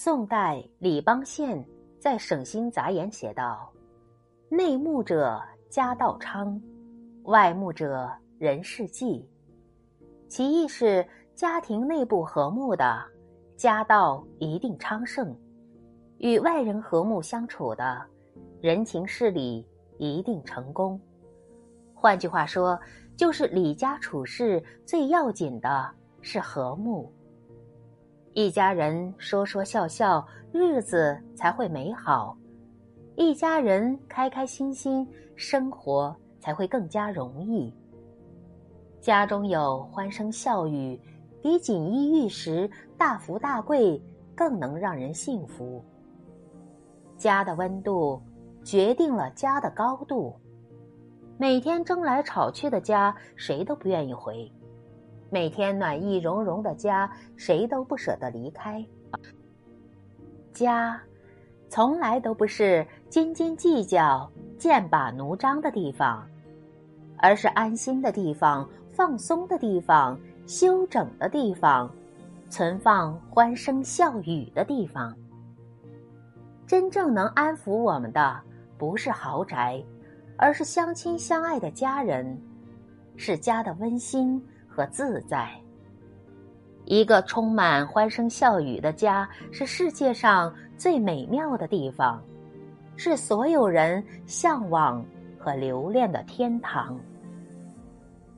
宋代李邦宪在《省心杂言》写道：“内睦者家道昌，外睦者人事济。”其意是家庭内部和睦的，家道一定昌盛；与外人和睦相处的，人情事理一定成功。换句话说，就是李家处事最要紧的是和睦。一家人说说笑笑，日子才会美好；一家人开开心心，生活才会更加容易。家中有欢声笑语，比锦衣玉食、大富大贵更能让人幸福。家的温度决定了家的高度。每天争来吵去的家，谁都不愿意回。每天暖意融融的家，谁都不舍得离开。家，从来都不是斤斤计较、剑拔弩张的地方，而是安心的地方、放松的地方、休整的地方、存放欢声笑语的地方。真正能安抚我们的，不是豪宅，而是相亲相爱的家人，是家的温馨。和自在，一个充满欢声笑语的家是世界上最美妙的地方，是所有人向往和留恋的天堂。